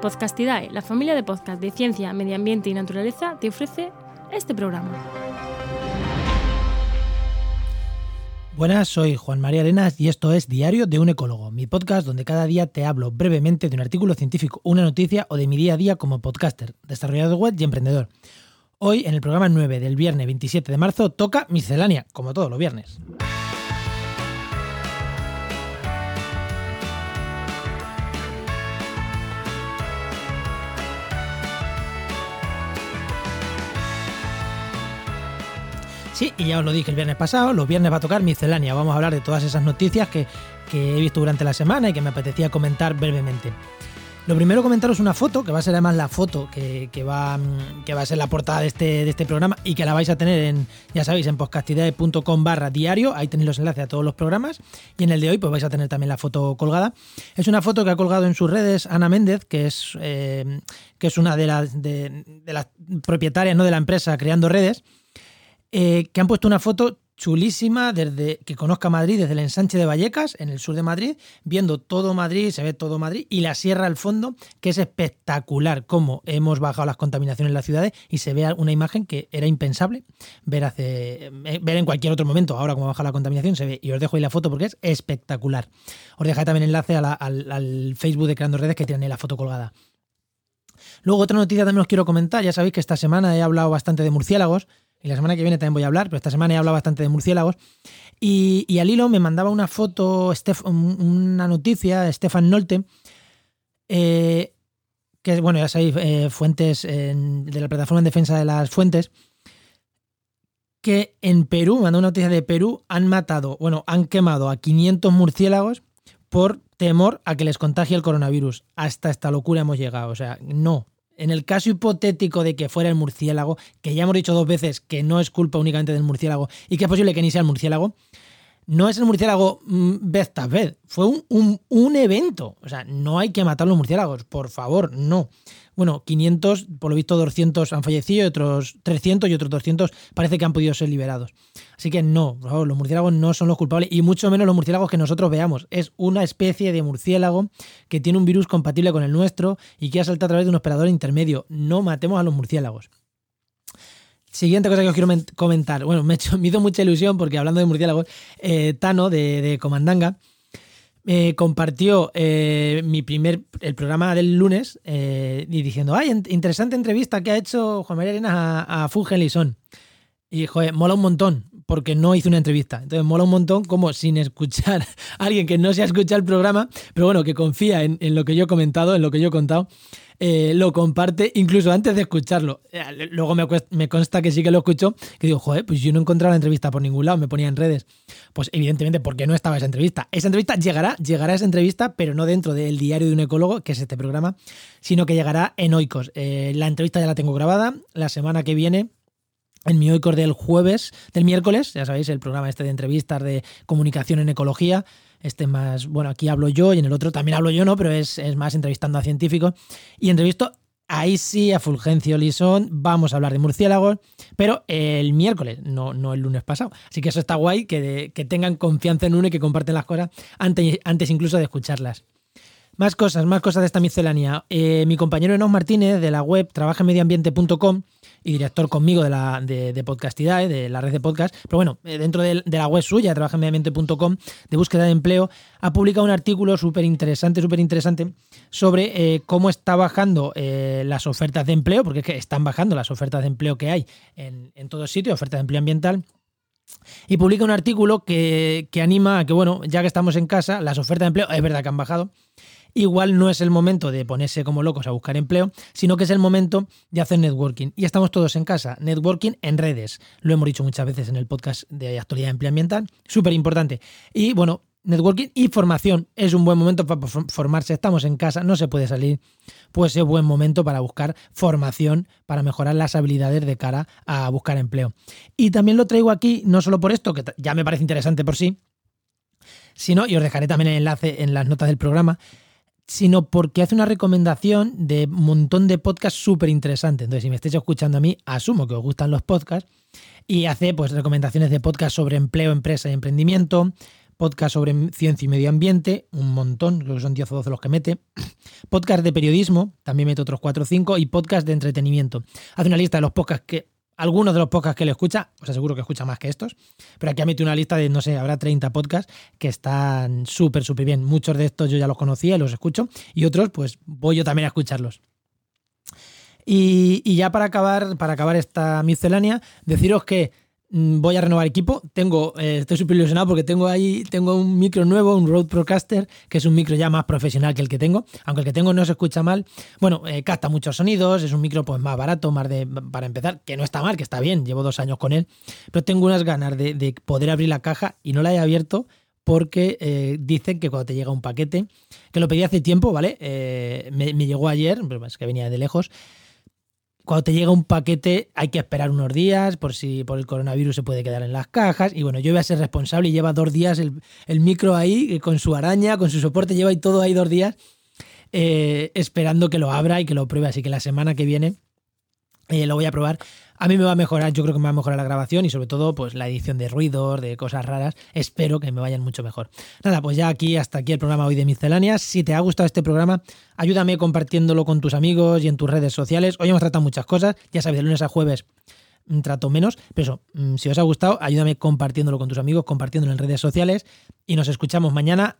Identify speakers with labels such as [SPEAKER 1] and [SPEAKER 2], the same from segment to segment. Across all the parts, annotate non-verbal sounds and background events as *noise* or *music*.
[SPEAKER 1] Podcastidae, la familia de podcast de ciencia, medio ambiente y naturaleza, te ofrece este programa.
[SPEAKER 2] Buenas, soy Juan María Arenas y esto es Diario de un Ecólogo, mi podcast donde cada día te hablo brevemente de un artículo científico, una noticia o de mi día a día como podcaster, desarrollador web y emprendedor. Hoy, en el programa 9 del viernes 27 de marzo, toca miscelánea, como todos los viernes. Sí, y ya os lo dije el viernes pasado, los viernes va a tocar miscelánea. Vamos a hablar de todas esas noticias que, he visto durante la semana y que me apetecía comentar brevemente. Lo primero comentaros una foto, que va a ser además la foto que, va, que va a ser la portada de este, de este programa y que la vais a tener en, ya sabéis, en podcastidae.com barra diario, ahí tenéis los enlaces a todos los programas y en el de hoy pues vais a tener también la foto colgada. Es una foto que ha colgado en sus redes Ana Méndez, que es, eh, que es una de las, de, de las propietarias ¿no? de la empresa Creando Redes eh, que han puesto una foto chulísima desde que conozca Madrid, desde el ensanche de Vallecas, en el sur de Madrid, viendo todo Madrid, se ve todo Madrid y la sierra al fondo, que es espectacular cómo hemos bajado las contaminaciones en las ciudades y se ve una imagen que era impensable ver hace eh, ver en cualquier otro momento. Ahora como baja la contaminación se ve y os dejo ahí la foto porque es espectacular. Os dejaré también enlace al, al, Facebook de Creando Redes que tiene la foto colgada. Luego otra noticia también os quiero comentar, ya sabéis que esta semana he hablado bastante de murciélagos y la semana que viene también voy a hablar, pero esta semana he hablado bastante de murciélagos. Y, al hilo me mandaba una foto, una noticia, Stefan Nolte, eh, que bueno, ya sabéis, eh, fuentes de la plataforma en defensa de las fuentes, que en Perú, mandó una noticia de Perú, han matado, bueno, han quemado a 500 murciélagos por temor a que les contagie el coronavirus. Hasta esta locura hemos llegado. O sea, no, en el caso hipotético de que fuera el murciélago, que ya hemos dicho dos veces que no es culpa únicamente del murciélago y que es posible que ni sea el murciélago, no es el murciélago mm, vez tras vez, fue un, un, evento. O sea, no hay que matar los murciélagos, por favor, no. Bueno, 500, por lo visto 200 han fallecido otros 300 y otros 200 parece que han podido ser liberados. Así que no, por favor, los murciélagos no son los culpables y mucho menos los murciélagos que nosotros veamos. Es una especie de murciélago que tiene un virus compatible con el nuestro y que ha saltado a través de un operador intermedio. No matemos a los murciélagos. Siguiente cosa que os quiero comentar. Bueno, *laughs* me, hizo mucha ilusión porque hablando de murciélagos, eh, Tano de, Comandanga me compartió eh, mi primer, el programa del lunes y diciendo, ay, interesante entrevista que ha hecho Juan María Arenas a, a Y, joder, mola un montón, porque no hice una entrevista. Entonces, mola un montón como sin escuchar *laughs* a alguien que no se ha escuchado el programa, pero bueno, que confía en, lo que yo he comentado, en lo que yo he contado. Eh, lo comparte incluso antes de escucharlo. Eh, luego me, consta que sí que lo escuchó, que digo, joder, pues yo no he encontrado la entrevista por ningún lado, me ponía en redes. Pues evidentemente, porque no estaba esa entrevista. Esa entrevista llegará, llegará esa entrevista, pero no dentro del diario de un ecólogo, que es este programa, sino que llegará en Oikos. Eh, la entrevista ya la tengo grabada, la semana que viene en mi Oikos del jueves, del miércoles, ya sabéis, el programa este de entrevistas de comunicación en ecología, este más, bueno, aquí hablo yo y en el otro también hablo yo, ¿no? Pero es, más entrevistando a científicos. Y entrevisto ahí sí a Fulgencio Lisón, vamos a hablar de murciélagos, pero el miércoles, no, no el lunes pasado. Así que eso está guay, que, que tengan confianza en uno y que comparten las cosas antes, antes incluso de escucharlas. Más cosas, más cosas de esta miscelánea. Eh, mi compañero Enos Martínez de la web trabajamediambiente.com y director conmigo de la de, Podcastidae, de la red de podcast, pero bueno, eh, dentro de, la web suya, trabajamediambiente.com, de búsqueda de empleo, ha publicado un artículo súper interesante, súper interesante, sobre eh, cómo está bajando las ofertas de empleo, porque es que están bajando las ofertas de empleo que hay en, en todos sitios, ofertas de empleo ambiental, y publica un artículo que, que, anima a que, bueno, ya que estamos en casa, las ofertas de empleo es verdad que han bajado, igual no es el momento de ponerse como locos a buscar empleo, sino que es el momento de hacer networking. Y estamos todos en casa, networking en redes. Lo hemos dicho muchas veces en el podcast de actualidad ambiental, súper importante. Y bueno, networking y formación es un buen momento para formarse. Estamos en casa, no se puede salir, pues es buen momento para buscar formación, para mejorar las habilidades de cara a buscar empleo. Y también lo traigo aquí, no solo por esto, que ya me parece interesante por sí, sino, y os dejaré también el enlace en las notas del programa, sino porque hace una recomendación de un montón de podcasts súper interesantes. Entonces, si me estáis escuchando a mí, asumo que os gustan los podcasts y hace pues recomendaciones de podcasts sobre empleo, empresa y emprendimiento, podcast sobre ciencia y medio ambiente, un montón, creo que son 10 o 12 los que mete, podcast de periodismo, también mete otros 4 o 5, y podcast de entretenimiento. Hace una lista de los podcasts que, algunos de los podcasts que le escucha, os aseguro que escucha más que estos, pero aquí ha metido una lista de, no sé, habrá 30 podcasts que están súper, súper bien. Muchos de estos yo ya los conocía y los escucho, y otros, pues voy yo también a escucharlos. Y, y ya para acabar, para acabar esta miscelánea, deciros que voy a renovar equipo. Tengo, eh, estoy súper ilusionado porque tengo ahí, tengo un micro nuevo, un Rode Procaster, que es un micro ya más profesional que el que tengo. Aunque el que tengo no se escucha mal. Bueno, eh, capta muchos sonidos, es un micro pues más barato, más de para empezar, que no está mal, que está bien, llevo dos años con él. Pero tengo unas ganas de, poder abrir la caja y no la he abierto porque eh, dicen que cuando te llega un paquete, que lo pedí hace tiempo, ¿vale? me, me, llegó ayer, pero es que venía de lejos cuando te llega un paquete hay que esperar unos días por si por el coronavirus se puede quedar en las cajas. Y bueno, yo voy a ser responsable y lleva dos días el, micro ahí eh, con su araña, con su soporte, lleva ahí todo ahí dos días eh, esperando que lo abra y que lo pruebe. Así que la semana que viene eh, lo voy a probar a mí me va a mejorar, yo creo que me va a mejorar la grabación y sobre todo pues la edición de ruidos, de cosas raras. Espero que me vayan mucho mejor. Nada, pues ya aquí, hasta aquí el programa hoy de Misceláneas. Si te ha gustado este programa, ayúdame compartiéndolo con tus amigos y en tus redes sociales. Hoy hemos tratado muchas cosas, ya sabes, de lunes a jueves mm, trato menos, pero eso, mm, si os ha gustado, ayúdame compartiéndolo con tus amigos, compartiéndolo en redes sociales y nos escuchamos mañana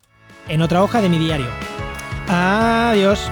[SPEAKER 2] en otra hoja de mi diario. Adiós.